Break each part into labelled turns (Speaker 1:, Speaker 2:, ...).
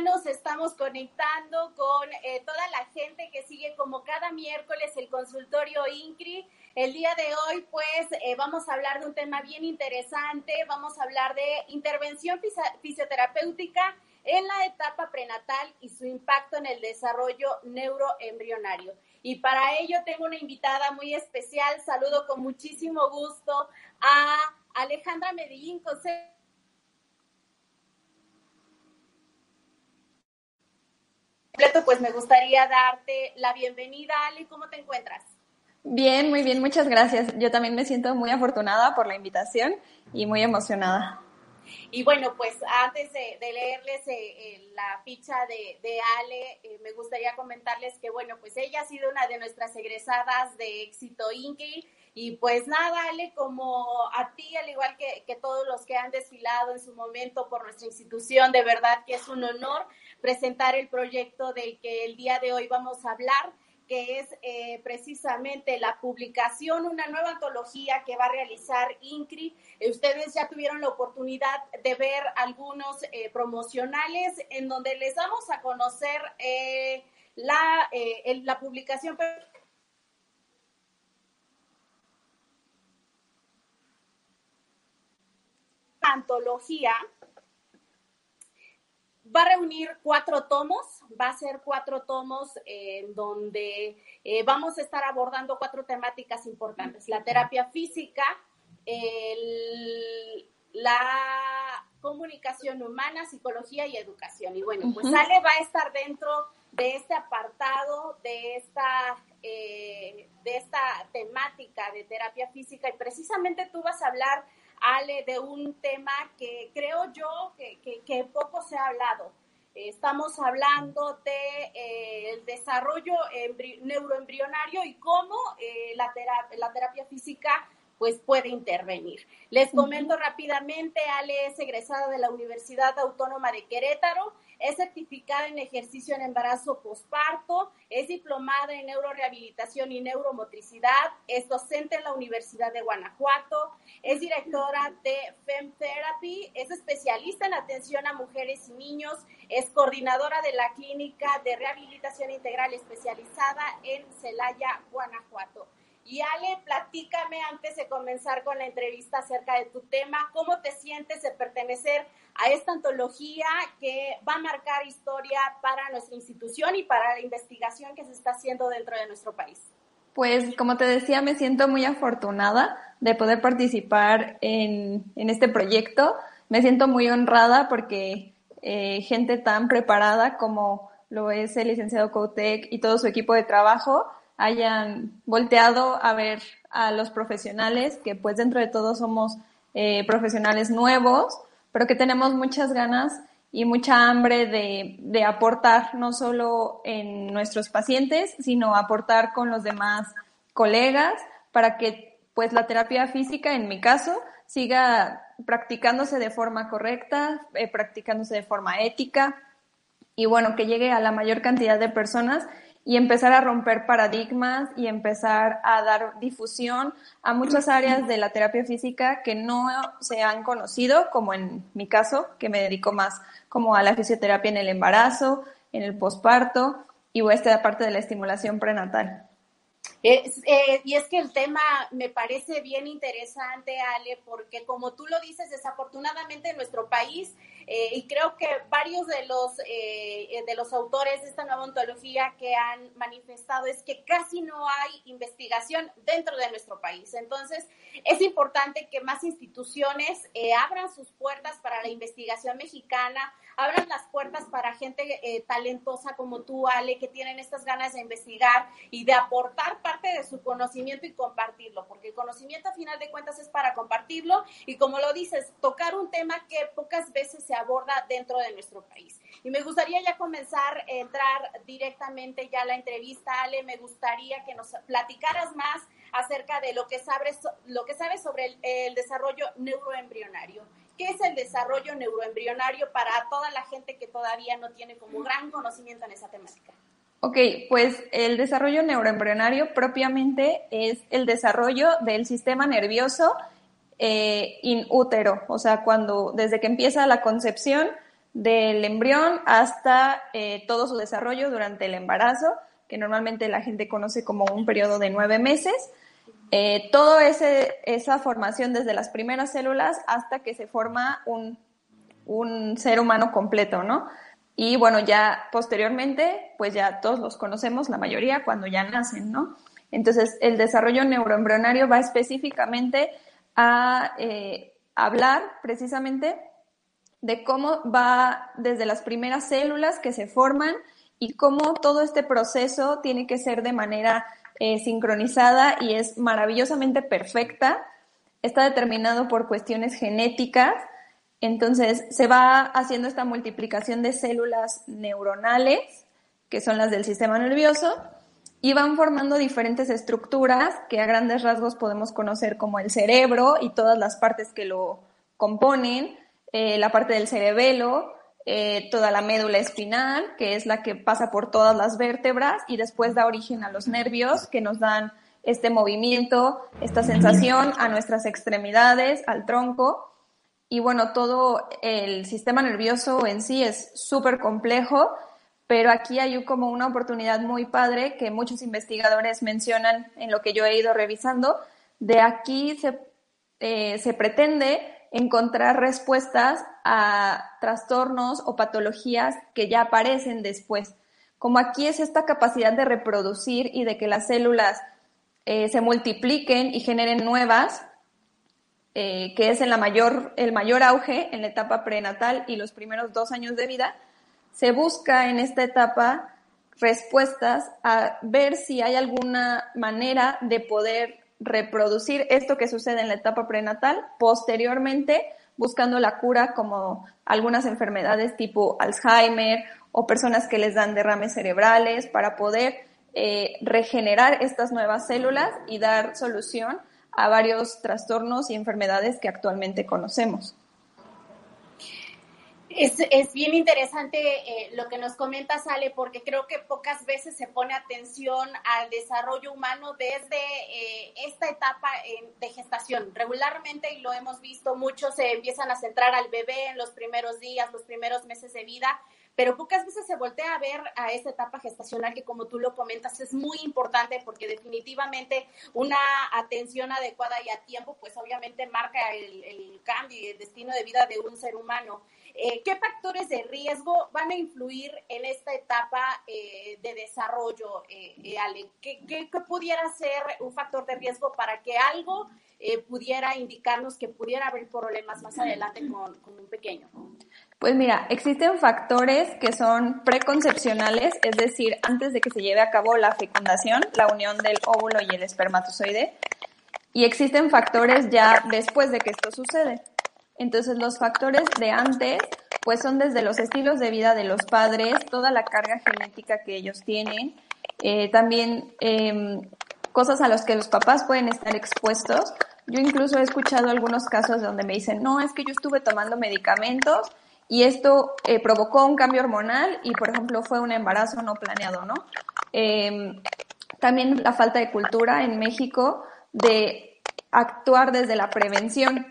Speaker 1: nos estamos conectando con eh, toda la gente que sigue como cada miércoles el consultorio INCRI. El día de hoy, pues, eh, vamos a hablar de un tema bien interesante. Vamos a hablar de intervención fisa- fisioterapéutica en la etapa prenatal y su impacto en el desarrollo neuroembrionario. Y para ello tengo una invitada muy especial. Saludo con muchísimo gusto a Alejandra Medellín José. Completo, pues me gustaría darte la bienvenida, Ale. ¿Cómo te encuentras?
Speaker 2: Bien, muy bien, muchas gracias. Yo también me siento muy afortunada por la invitación y muy emocionada.
Speaker 1: Y bueno, pues antes de, de leerles eh, eh, la ficha de, de Ale, eh, me gustaría comentarles que, bueno, pues ella ha sido una de nuestras egresadas de éxito Inky. Y pues nada, Ale, como a ti, al igual que, que todos los que han desfilado en su momento por nuestra institución, de verdad que es un honor presentar el proyecto del que el día de hoy vamos a hablar que es eh, precisamente la publicación, una nueva antología que va a realizar INCRI. Eh, ustedes ya tuvieron la oportunidad de ver algunos eh, promocionales en donde les vamos a conocer la, la publicación. Antología va a reunir cuatro tomos, va a ser cuatro tomos eh, en donde eh, vamos a estar abordando cuatro temáticas importantes, la terapia física, el- la comunicación humana, psicología y educación. Y bueno, pues. Ale va a estar dentro de este apartado, de esta, eh, de esta temática de terapia física y precisamente tú vas a hablar Ale, de un tema que creo yo que, que- que poco se ha hablado. Estamos hablando de eh, el desarrollo embri- neuroembrionario y cómo eh, la, tera- la terapia física pues puede intervenir. Les comento rápidamente, Ale es egresada de la Universidad Autónoma de Querétaro, es certificada en ejercicio en embarazo posparto, es diplomada en neurorehabilitación y neuromotricidad, es docente en la Universidad de Guanajuato, es directora de FEM Therapy, es especialista en atención a mujeres y niños, es coordinadora de la clínica de rehabilitación integral especializada en Celaya, Guanajuato. Y Ale, platícame antes de comenzar con la entrevista acerca de tu tema, ¿cómo te sientes de pertenecer a esta antología que va a marcar historia para nuestra institución y para la investigación que se está haciendo dentro de nuestro país?
Speaker 2: Pues como te decía, me siento muy afortunada de poder participar en, en este proyecto. Me siento muy honrada porque eh, gente tan preparada como lo es el licenciado Coutek y todo su equipo de trabajo hayan volteado a ver a los profesionales, que pues dentro de todo somos eh, profesionales nuevos, pero que tenemos muchas ganas y mucha hambre de, de aportar no solo en nuestros pacientes, sino aportar con los demás colegas para que pues la terapia física, en mi caso, siga practicándose de forma correcta, eh, practicándose de forma ética y bueno, que llegue a la mayor cantidad de personas y empezar a romper paradigmas y empezar a dar difusión a muchas áreas de la terapia física que no se han conocido, como en mi caso, que me dedico más como a la fisioterapia en el embarazo, en el posparto y o esta parte de la estimulación prenatal.
Speaker 1: Eh, y es que el tema me parece bien interesante, Ale, porque como tú lo dices, desafortunadamente en nuestro país, eh, y creo que varios de los, eh, de los autores de esta nueva ontología que han manifestado es que casi no hay investigación dentro de nuestro país. Entonces, es importante que más instituciones eh, abran sus puertas para la investigación mexicana, abran las puertas para gente eh, talentosa como tú, Ale, que tienen estas ganas de investigar y de aportar parte de su conocimiento y compartirlo, porque el conocimiento a final de cuentas es para compartirlo y como lo dices, tocar un tema que pocas veces se aborda dentro de nuestro país. Y me gustaría ya comenzar a entrar directamente ya a la entrevista, Ale, me gustaría que nos platicaras más acerca de lo que sabes, lo que sabes sobre el, el desarrollo neuroembrionario. ¿Qué es el desarrollo neuroembrionario para toda la gente que todavía no tiene como gran conocimiento en esa temática?
Speaker 2: Ok, pues el desarrollo neuroembrionario propiamente es el desarrollo del sistema nervioso eh, in útero, o sea, cuando desde que empieza la concepción del embrión hasta eh, todo su desarrollo durante el embarazo, que normalmente la gente conoce como un periodo de nueve meses. Eh, todo ese, esa formación desde las primeras células hasta que se forma un, un ser humano completo, ¿no? Y bueno, ya posteriormente, pues ya todos los conocemos, la mayoría, cuando ya nacen, ¿no? Entonces, el desarrollo neuroembrionario va específicamente a eh, hablar precisamente de cómo va desde las primeras células que se forman y cómo todo este proceso tiene que ser de manera eh, sincronizada y es maravillosamente perfecta. Está determinado por cuestiones genéticas. Entonces se va haciendo esta multiplicación de células neuronales, que son las del sistema nervioso, y van formando diferentes estructuras que a grandes rasgos podemos conocer como el cerebro y todas las partes que lo componen, eh, la parte del cerebelo, eh, toda la médula espinal, que es la que pasa por todas las vértebras y después da origen a los nervios que nos dan este movimiento, esta sensación a nuestras extremidades, al tronco. Y bueno, todo el sistema nervioso en sí es súper complejo, pero aquí hay como una oportunidad muy padre que muchos investigadores mencionan en lo que yo he ido revisando. De aquí se, eh, se pretende encontrar respuestas a trastornos o patologías que ya aparecen después. Como aquí es esta capacidad de reproducir y de que las células eh, se multipliquen y generen nuevas, eh, que es en la mayor, el mayor auge en la etapa prenatal y los primeros dos años de vida, se busca en esta etapa respuestas a ver si hay alguna manera de poder reproducir esto que sucede en la etapa prenatal, posteriormente buscando la cura como algunas enfermedades tipo Alzheimer o personas que les dan derrames cerebrales para poder eh, regenerar estas nuevas células y dar solución a varios trastornos y enfermedades que actualmente conocemos.
Speaker 1: Es, es, bien interesante eh, lo que nos comenta Sale, porque creo que pocas veces se pone atención al desarrollo humano desde eh, esta etapa de gestación. Regularmente, y lo hemos visto, muchos se empiezan a centrar al bebé en los primeros días, los primeros meses de vida, pero pocas veces se voltea a ver a esta etapa gestacional que como tú lo comentas es muy importante porque definitivamente una atención adecuada y a tiempo pues obviamente marca el cambio y el destino de vida de un ser humano. Eh, ¿Qué factores de riesgo van a influir en esta etapa eh, de desarrollo, eh, eh Ale? ¿Qué, ¿Qué, qué, pudiera ser un factor de riesgo para que algo pudiera indicarnos que pudiera haber problemas más adelante con, con un pequeño?
Speaker 2: Pues mira, existen factores que son preconcepcionales, es decir, antes de que se lleve a cabo la fecundación, la unión del óvulo y el espermatozoide, y existen factores ya después de que esto sucede. Entonces los factores de antes pues son desde los estilos de vida de los padres, toda la carga genética que ellos tienen, eh, también eh, cosas a las que los papás pueden estar expuestos. Yo incluso he escuchado algunos casos donde me dicen, no, es que yo estuve tomando medicamentos y esto eh, provocó un cambio hormonal y, por ejemplo, fue un embarazo no planeado, ¿no? Eh, también la falta de cultura en México de actuar desde la prevención.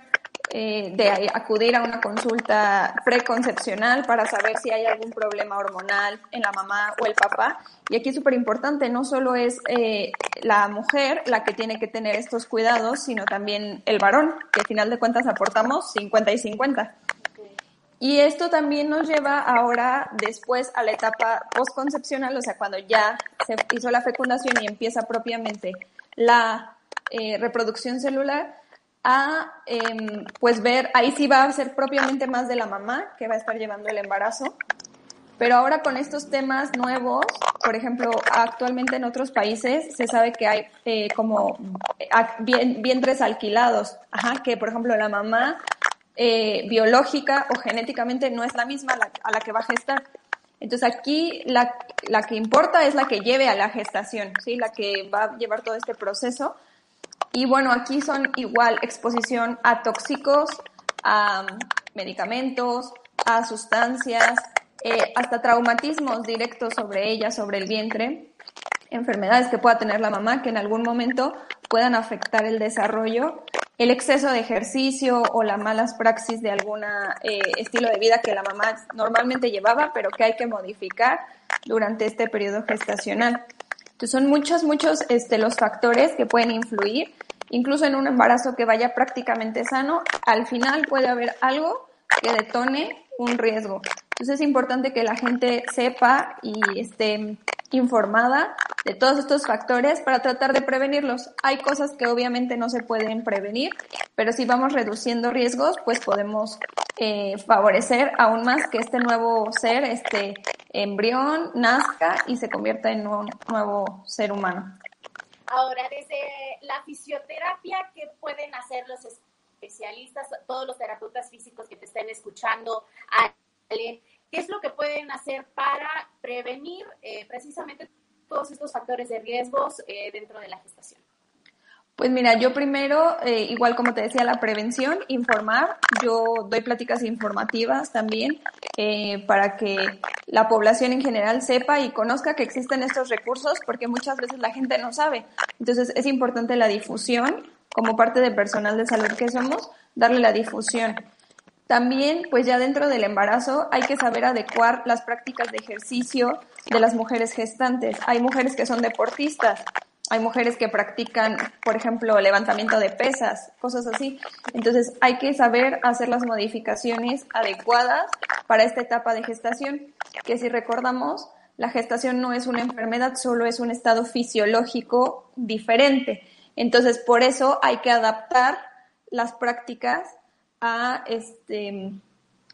Speaker 2: Eh, de acudir a una consulta preconcepcional para saber si hay algún problema hormonal en la mamá o el papá. Y aquí es súper importante, no solo es eh, la mujer la que tiene que tener estos cuidados, sino también el varón, que al final de cuentas aportamos 50 y 50. Y esto también nos lleva ahora después a la etapa postconcepcional, o sea, cuando ya se hizo la fecundación y empieza propiamente la eh, reproducción celular, a eh, pues ver, ahí sí va a ser propiamente más de la mamá que va a estar llevando el embarazo. Pero ahora con estos temas nuevos, por ejemplo, actualmente en otros países se sabe que hay eh, como eh, vientres alquilados, Ajá, que por ejemplo la mamá eh, biológica o genéticamente no es la misma a la, que va a gestar. Entonces aquí la, la, que importa es la que lleve a la gestación, ¿sí? la que va a llevar todo este proceso. Y bueno, aquí son igual exposición a tóxicos, a medicamentos, a sustancias, eh, hasta traumatismos directos sobre ella, sobre el vientre, enfermedades que pueda tener la mamá que en algún momento puedan afectar el desarrollo, el exceso de ejercicio o la malas praxis de algún eh, estilo de vida que la mamá normalmente llevaba, pero que hay que modificar durante este periodo gestacional. Entonces son muchos, muchos este, los factores que pueden influir, incluso en un embarazo que vaya prácticamente sano, al final puede haber algo que detone un riesgo. Entonces es importante que la gente sepa y esté informada de todos estos factores para tratar de prevenirlos. Hay cosas que obviamente no se pueden prevenir, pero si vamos reduciendo riesgos, pues podemos eh, favorecer aún más que este nuevo ser, este embrión, nazca y se convierta en un nuevo ser humano.
Speaker 1: Ahora, desde la fisioterapia, ¿qué pueden hacer los especialistas, todos los terapeutas físicos que te estén escuchando? ¿Qué es lo que pueden hacer para prevenir eh, precisamente todos estos factores de riesgos eh, dentro de la gestación?
Speaker 2: Pues mira, yo primero, eh, igual como te decía, la prevención, informar. Yo doy pláticas informativas también para que la población en general sepa y conozca que existen estos recursos porque muchas veces la gente no sabe. Entonces es importante la difusión como parte del personal de salud que somos, darle la difusión. También, pues ya dentro del embarazo hay que saber adecuar las prácticas de ejercicio de las mujeres gestantes. Hay mujeres que son deportistas, hay mujeres que practican, por ejemplo, levantamiento de pesas, cosas así. Entonces hay que saber hacer las modificaciones adecuadas para esta etapa de gestación, que si recordamos, la gestación no es una enfermedad, solo es un estado fisiológico diferente. Entonces, por eso hay que adaptar las prácticas a, este,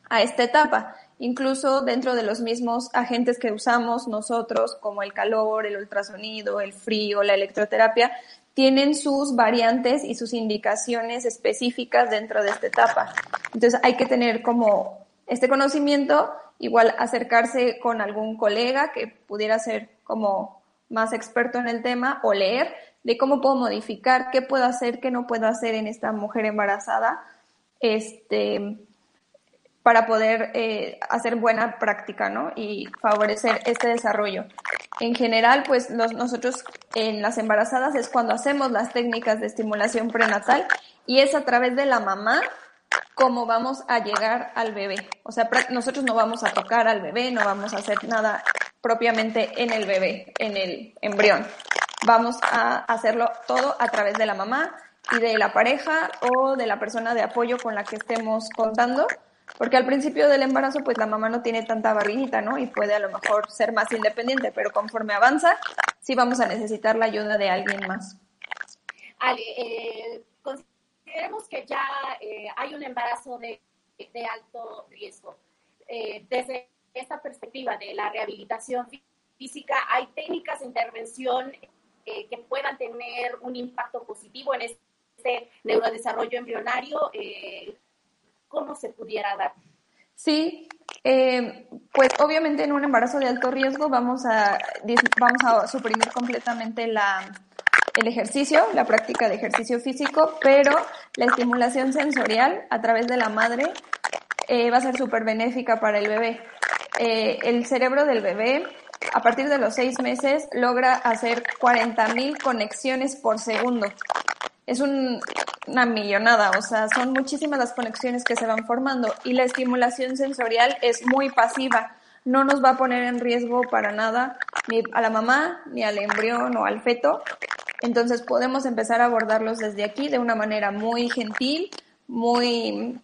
Speaker 2: a esta etapa. Incluso dentro de los mismos agentes que usamos nosotros, como el calor, el ultrasonido, el frío, la electroterapia, tienen sus variantes y sus indicaciones específicas dentro de esta etapa. Entonces hay que tener como este conocimiento, igual acercarse con algún colega que pudiera ser como más experto en el tema o leer de cómo puedo modificar, qué puedo hacer, qué no puedo hacer en esta mujer embarazada este, para poder eh, hacer buena práctica, ¿no? Y favorecer este desarrollo. En general, pues nosotros en las embarazadas es cuando hacemos las técnicas de estimulación prenatal y es a través de la mamá cómo vamos a llegar al bebé. O sea, nosotros no vamos a tocar al bebé, no vamos a hacer nada propiamente en el bebé, en el embrión. Vamos a hacerlo todo a través de la mamá, y de la pareja o de la persona de apoyo con la que estemos contando, porque al principio del embarazo pues la mamá no tiene tanta barriguita, ¿no? Y puede a lo mejor ser más independiente, pero conforme avanza sí vamos a necesitar la ayuda de alguien más.
Speaker 1: Ale, eh, consideremos que ya eh, hay un embarazo de, de alto riesgo. Eh, desde esta perspectiva de la rehabilitación física, ¿hay técnicas de intervención que puedan tener un impacto positivo en este neurodesarrollo embrionario, eh, ¿cómo se pudiera dar?
Speaker 2: Sí, eh, pues obviamente en un embarazo de alto riesgo vamos a, vamos a suprimir completamente la, el ejercicio, la práctica de ejercicio físico, pero la estimulación sensorial a través de la madre eh, va a ser súper benéfica para el bebé. el cerebro del bebé, a partir de los seis meses, logra hacer 40.000 conexiones por segundo es una millonada, o sea, son muchísimas las conexiones que se van formando y la estimulación sensorial es muy pasiva, no nos va a poner en riesgo para nada ni a la mamá, ni al embrión o al feto. Entonces podemos empezar a abordarlos desde aquí de una manera muy gentil, muy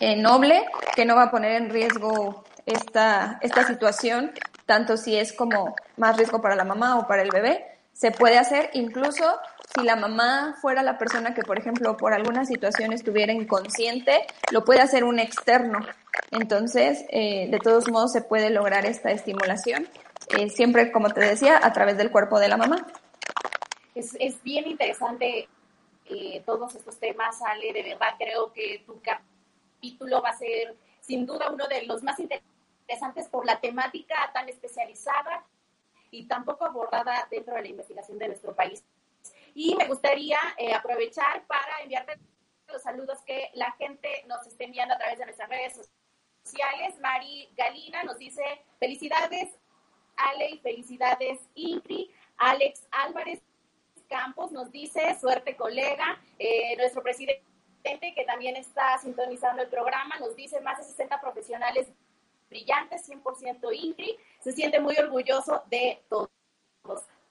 Speaker 2: eh, noble, que no va a poner en riesgo esta, esta situación, tanto si es como más riesgo para la mamá o para el bebé. Se puede hacer incluso si la mamá fuera la persona que, por ejemplo, por alguna situación estuviera inconsciente, lo puede hacer un externo. Entonces, eh, de todos modos, se puede lograr esta estimulación, eh, siempre, como te decía, a través del cuerpo de la mamá.
Speaker 1: Es, es bien interesante eh, todos estos temas, Ale. De verdad, creo que tu capítulo va a ser, sin duda, uno de los más interesantes por la temática tan especializada y tan poco abordada dentro de la investigación de nuestro país. Y me gustaría eh, aprovechar para enviarte los saludos que la gente nos esté enviando a través de nuestras redes sociales. Mari Galina nos dice felicidades Ale y felicidades Ingrid. Alex Álvarez Campos nos dice suerte colega. Eh, nuestro presidente que también está sintonizando el programa nos dice más de 60 profesionales brillantes, 100% Ingrid. Se siente muy orgulloso de todos.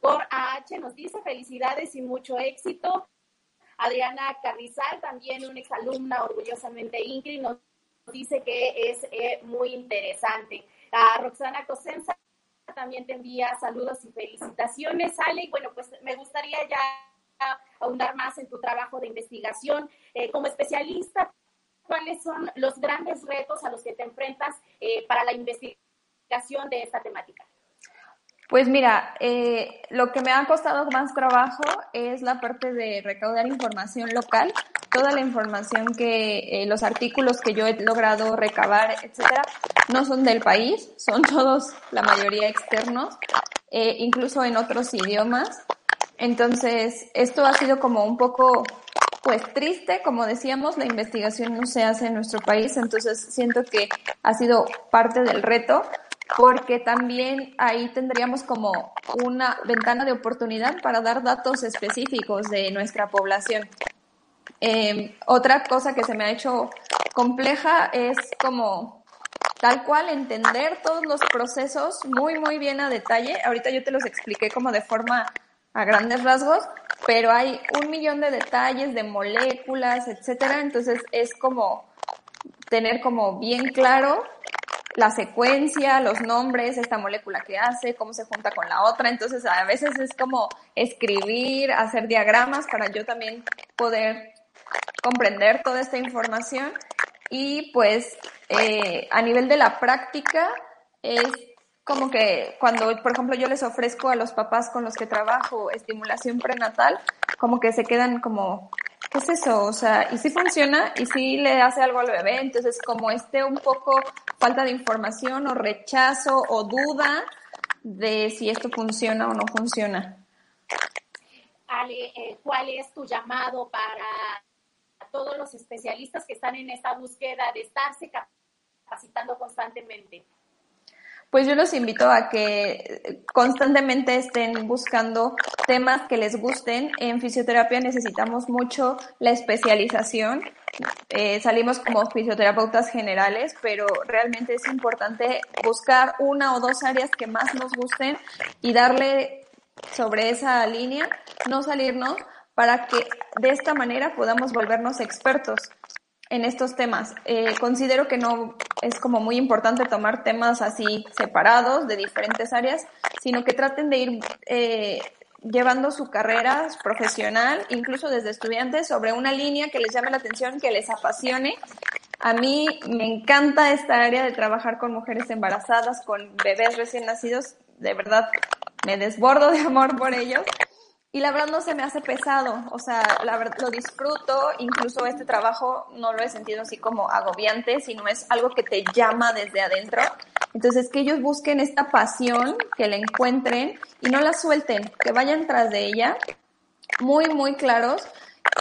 Speaker 1: Por AH nos dice felicidades y mucho éxito. Adriana Carrizal, también una exalumna orgullosamente Ingrid, nos dice que es eh, muy interesante. A Roxana Cosenza también te envía saludos y felicitaciones, Ale. Bueno, pues me gustaría ya ahondar más en tu trabajo de investigación. Eh, como especialista, ¿cuáles son los grandes retos a los que te enfrentas eh, para la investigación de esta temática?
Speaker 2: Pues mira, eh, lo que me ha costado más trabajo es la parte de recaudar información local. Toda la información que eh, los artículos que yo he logrado recabar, etcétera, no son del país, son todos, la mayoría externos, eh, incluso en otros idiomas. Entonces, esto ha sido como un poco, pues triste, como decíamos, la investigación no se hace en nuestro país, entonces siento que ha sido parte del reto porque también ahí tendríamos como una ventana de oportunidad para dar datos específicos de nuestra población. Em, otra cosa que se me ha hecho compleja es como tal cual entender todos los procesos muy, muy bien a detalle. Ahorita yo te los expliqué como de forma a grandes rasgos, pero hay un millón de detalles de moléculas, etcétera. Entonces es como tener como bien claro la secuencia, los nombres, esta molécula que hace, cómo se junta con la otra. Entonces, a veces es como escribir, hacer diagramas para yo también poder comprender toda esta información. Y pues, eh, a nivel de la práctica, es como que cuando, por ejemplo, yo les ofrezco a los papás con los que trabajo estimulación prenatal, como que se quedan como ¿qué es eso? O sea, y si funciona y si le hace algo al bebé, entonces como esté un poco falta de información o rechazo o duda de si esto funciona o no funciona.
Speaker 1: Ale, eh, ¿cuál es tu llamado para todos los especialistas que están en esta búsqueda de estarse capacitando constantemente?
Speaker 2: Pues yo los invito a que constantemente estén buscando temas que les gusten. En fisioterapia necesitamos mucho la especialización. Eh, salimos como fisioterapeutas generales, pero realmente es importante buscar una o dos áreas que más nos gusten y darle sobre esa línea, no salirnos para que de esta manera podamos volvernos expertos en estos temas. Eh, considero que no es como muy importante tomar temas así separados de diferentes áreas, sino que traten de ir eh, llevando su carrera profesional, incluso desde estudiantes, sobre una línea que les llame la atención, que les apasione. A mí me encanta esta área de trabajar con mujeres embarazadas, con bebés recién nacidos. De verdad, me desbordo de amor por ellos y la verdad no se me hace pesado, o sea, la verdad lo disfruto, incluso este trabajo no lo he sentido así como agobiante, sino es algo que te llama desde adentro. Entonces, que ellos busquen esta pasión, que la encuentren y no la suelten, que vayan tras de ella, muy, muy claros,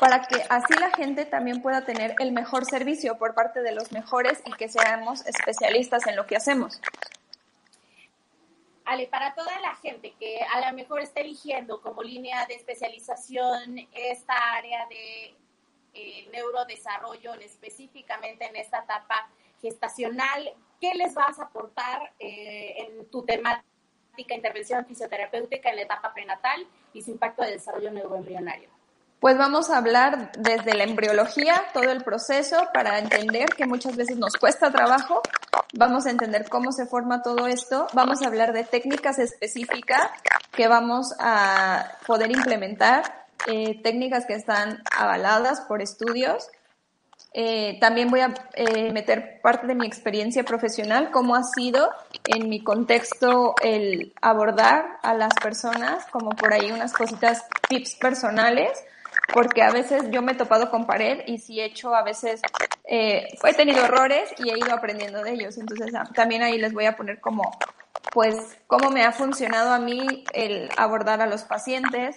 Speaker 2: para que así la gente también pueda tener el mejor servicio por parte de los mejores y que seamos especialistas en lo que hacemos.
Speaker 1: Ale, para toda la gente que a lo mejor está eligiendo como línea de especialización esta área de eh, neurodesarrollo, específicamente en esta etapa gestacional, ¿qué les vas a aportar eh, en tu temática intervención fisioterapéutica en la etapa prenatal y su impacto de desarrollo neuroembrionario?
Speaker 2: Pues vamos a hablar desde la embriología, todo el proceso, para entender que muchas veces nos cuesta trabajo. Vamos a entender cómo se forma todo esto. Vamos a hablar de técnicas específicas que vamos a poder implementar eh, técnicas que están avaladas por estudios. Eh, también voy a eh, meter parte de mi experiencia profesional, cómo ha sido en mi contexto el abordar a las personas, como por ahí unas cositas, tips personales, porque a veces yo me he topado con pared y si he hecho a veces, he tenido errores y he ido aprendiendo de ellos. Entonces también ahí les voy a poner como pues cómo me ha funcionado a mí el abordar a los pacientes.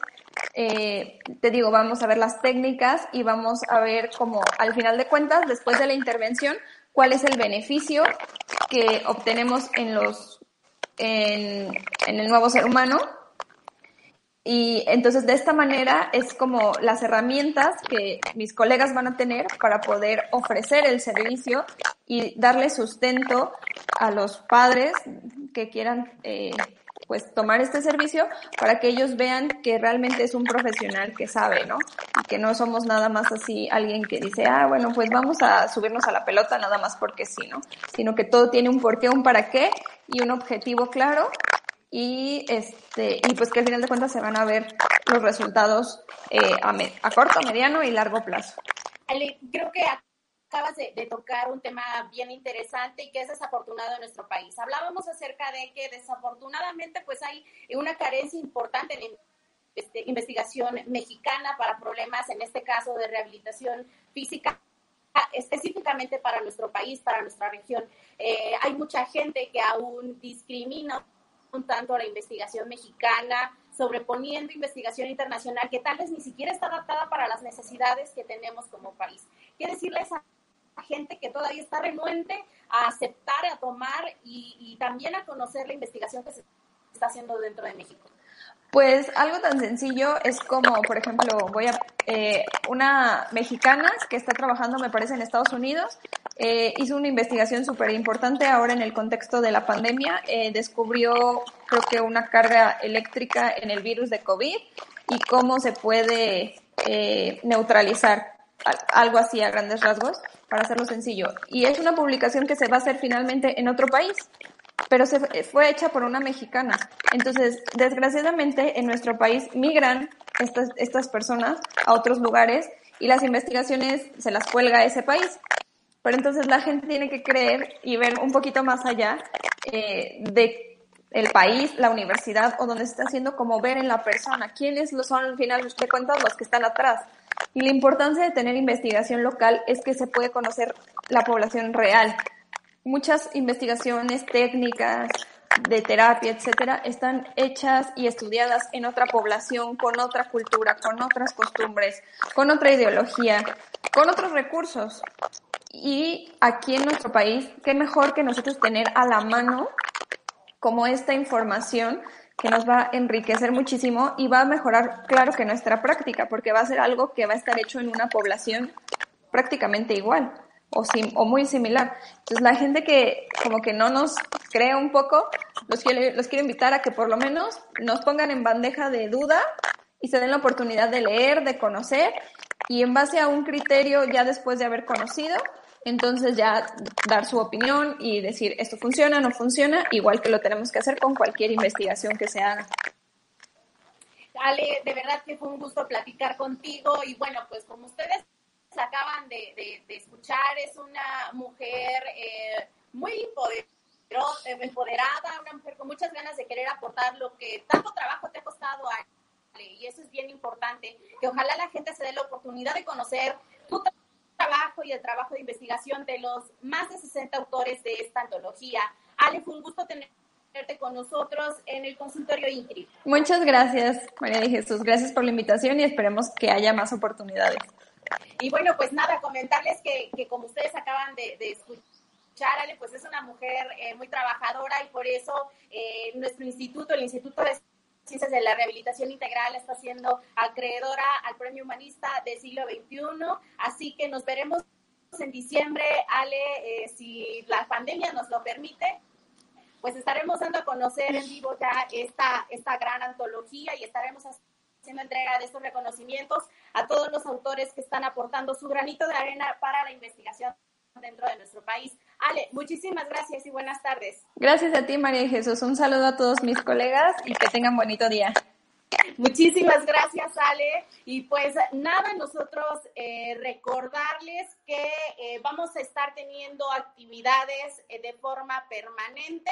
Speaker 2: Eh, te digo, vamos a ver las técnicas y vamos a ver cómo al final de cuentas, después de la intervención, cuál es el beneficio que obtenemos en los en, en el nuevo ser humano y entonces de esta manera es como las herramientas que mis colegas van a tener para poder ofrecer el servicio y darle sustento a los padres que quieran eh, pues tomar este servicio para que ellos vean que realmente es un profesional que sabe, ¿no? Y que no somos nada más así alguien que dice, ah, bueno, pues vamos a subirnos a la pelota nada más porque sí, ¿no? Sino que todo tiene un porqué, un para qué y un objetivo claro y este y pues que al final de cuentas se van a ver los resultados eh, a, a, corto, mediano y largo plazo.
Speaker 1: Ale, creo que acabas de, tocar un tema bien interesante y que es desafortunado en nuestro país. Hablábamos acerca de que desafortunadamente pues hay una carencia importante en este, investigación mexicana para problemas, en este caso de rehabilitación física específicamente para nuestro país, para nuestra región. Eh, hay mucha gente que aún discrimina un tanto a la investigación mexicana, sobreponiendo investigación internacional que tal vez ni siquiera está adaptada para las necesidades que tenemos como país. Quiero decirles a gente que todavía está renuente a aceptar, a tomar y, y también a conocer la investigación que se está haciendo dentro de México.
Speaker 2: Pues algo tan sencillo es como, por ejemplo, voy a eh, una mexicana que está trabajando, me parece, en Estados Unidos, eh, hizo una investigación súper importante ahora en el contexto de la pandemia, eh, descubrió, creo que una carga eléctrica en el virus de COVID y cómo se puede eh, neutralizar, algo así a grandes rasgos, para hacerlo sencillo. Y es una publicación que se va a hacer finalmente en otro país pero se, fue hecha por una mexicana. Entonces, desgraciadamente, en nuestro país migran estas, estas personas a otros lugares y las investigaciones se las cuelga a ese país. Pero entonces la gente tiene que creer y ver un poquito más allá eh, de el país, la universidad o donde se está haciendo como ver en la persona quiénes son al final de cuentas los que están atrás. Y la importancia de tener investigación local es que se puede conocer la población real, muchas investigaciones técnicas de terapia, etcétera, están hechas y estudiadas en otra población, con otra cultura, con otras costumbres, con otra ideología, con otros recursos. Y aquí en nuestro país, qué mejor que nosotros tener a la mano como esta información que nos va a enriquecer muchísimo y va a mejorar, claro que nuestra práctica, porque va a ser algo que va a estar hecho en una población prácticamente igual o, o muy similar. Entonces la gente que como que no nos cree un poco, los quiero, los quiero invitar a que por lo menos nos pongan en bandeja de duda y se den la oportunidad de leer, de conocer y en base a un criterio ya después de haber conocido, entonces ya dar su opinión y decir esto funciona, no funciona, igual que lo tenemos que hacer con cualquier investigación que se haga.
Speaker 1: Ale, de verdad que fue un gusto platicar contigo y bueno, pues como ustedes acaban de, escuchar, es una mujer eh, muy empoderada, una mujer con muchas ganas de querer aportar lo que tanto trabajo te ha costado a y eso es bien importante, que ojalá la gente se dé la oportunidad de conocer tu trabajo y el trabajo de investigación de los más de 60 autores de esta antología. Ale, fue un gusto tenerte con nosotros en el consultorio INCRI.
Speaker 2: Muchas gracias, María de Jesús. Gracias por la invitación y esperemos que haya más oportunidades.
Speaker 1: Y bueno, pues nada, comentarles que, como ustedes acaban de, escuchar, Ale, pues es una mujer eh, muy trabajadora y por eso eh, nuestro instituto, el Instituto de Ciencias de la Rehabilitación Integral, está siendo acreedora al Premio Humanista del siglo XXI. Así que nos veremos en diciembre, Ale, eh, si la pandemia nos lo permite, pues estaremos dando a conocer en vivo ya esta, esta gran antología y estaremos haciendo entrega de estos reconocimientos a todos los autores que están aportando su granito de arena para la investigación dentro de nuestro país. Ale, muchísimas gracias y buenas tardes.
Speaker 2: Gracias a ti, María Jesús. Un saludo a todos mis colegas y que tengan bonito día.
Speaker 1: Muchísimas gracias, Ale. Y pues nada, nosotros eh, recordarles que eh, vamos a estar teniendo actividades eh, de forma permanente.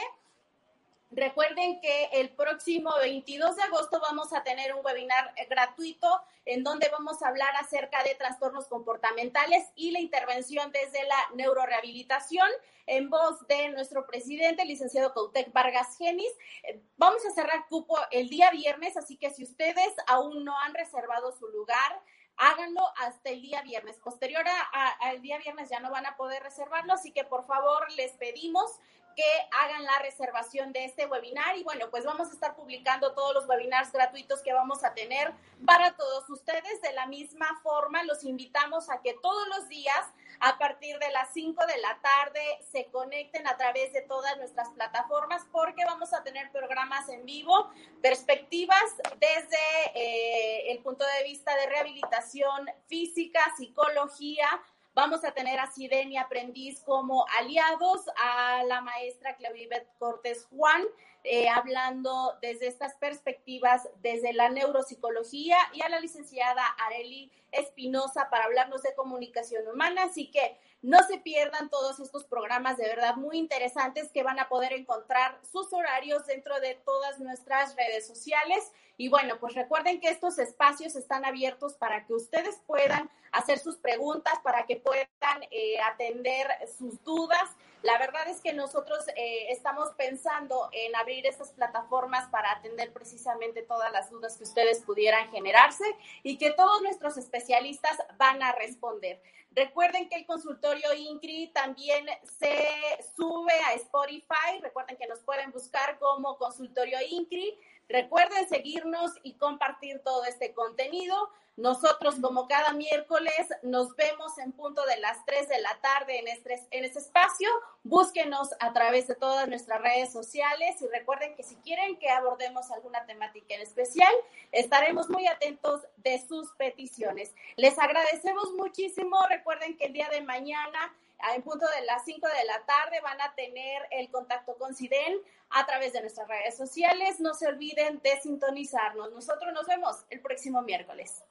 Speaker 1: Recuerden que el próximo 22 de agosto vamos a tener un webinar gratuito en donde vamos a hablar acerca de trastornos comportamentales y la intervención desde la neurorehabilitación en voz de nuestro presidente, licenciado Cautec Vargas Genis. Vamos a cerrar cupo el día viernes, así que si ustedes aún no han reservado su lugar, háganlo hasta el día viernes. Posterior al día viernes ya no van a poder reservarlo, así que por favor les pedimos que hagan la reservación de este webinar y bueno, pues vamos a estar publicando todos los webinars gratuitos que vamos a tener para todos ustedes. De la misma forma, los invitamos a que todos los días a partir de las 5 de la tarde se conecten a través de todas nuestras plataformas porque vamos a tener programas en vivo, perspectivas desde eh, el punto de vista de rehabilitación física, psicología, Vamos a tener a Sideni Aprendiz como aliados, a la maestra Claudibet Cortés Juan, eh, hablando desde estas perspectivas, desde la neuropsicología, y a la licenciada Areli Espinosa para hablarnos de comunicación humana. Así que no se pierdan todos estos programas de verdad muy interesantes que van a poder encontrar sus horarios dentro de todas nuestras redes sociales. Y bueno, pues recuerden que estos espacios están abiertos para que ustedes puedan hacer sus preguntas, para que puedan eh, atender sus dudas. La verdad es que nosotros eh, estamos pensando en abrir estas plataformas para atender precisamente todas las dudas que ustedes pudieran generarse y que todos nuestros especialistas van a responder. Recuerden que el consultorio INCRI también se sube a Spotify. Recuerden que nos pueden buscar como consultorio INCRI. Recuerden seguirnos y compartir todo este contenido. Nosotros, como cada miércoles, nos vemos en punto de las 3 de la tarde en este, en este espacio. Búsquenos a través de todas nuestras redes sociales y recuerden que si quieren que abordemos alguna temática en especial, estaremos muy atentos de sus peticiones. Les agradecemos muchísimo. Recuerden que el día de mañana en punto de las 5 de la tarde van a tener el contacto con SIDEN a través de nuestras redes sociales. No se olviden de sintonizarnos. Nosotros nos vemos el próximo miércoles.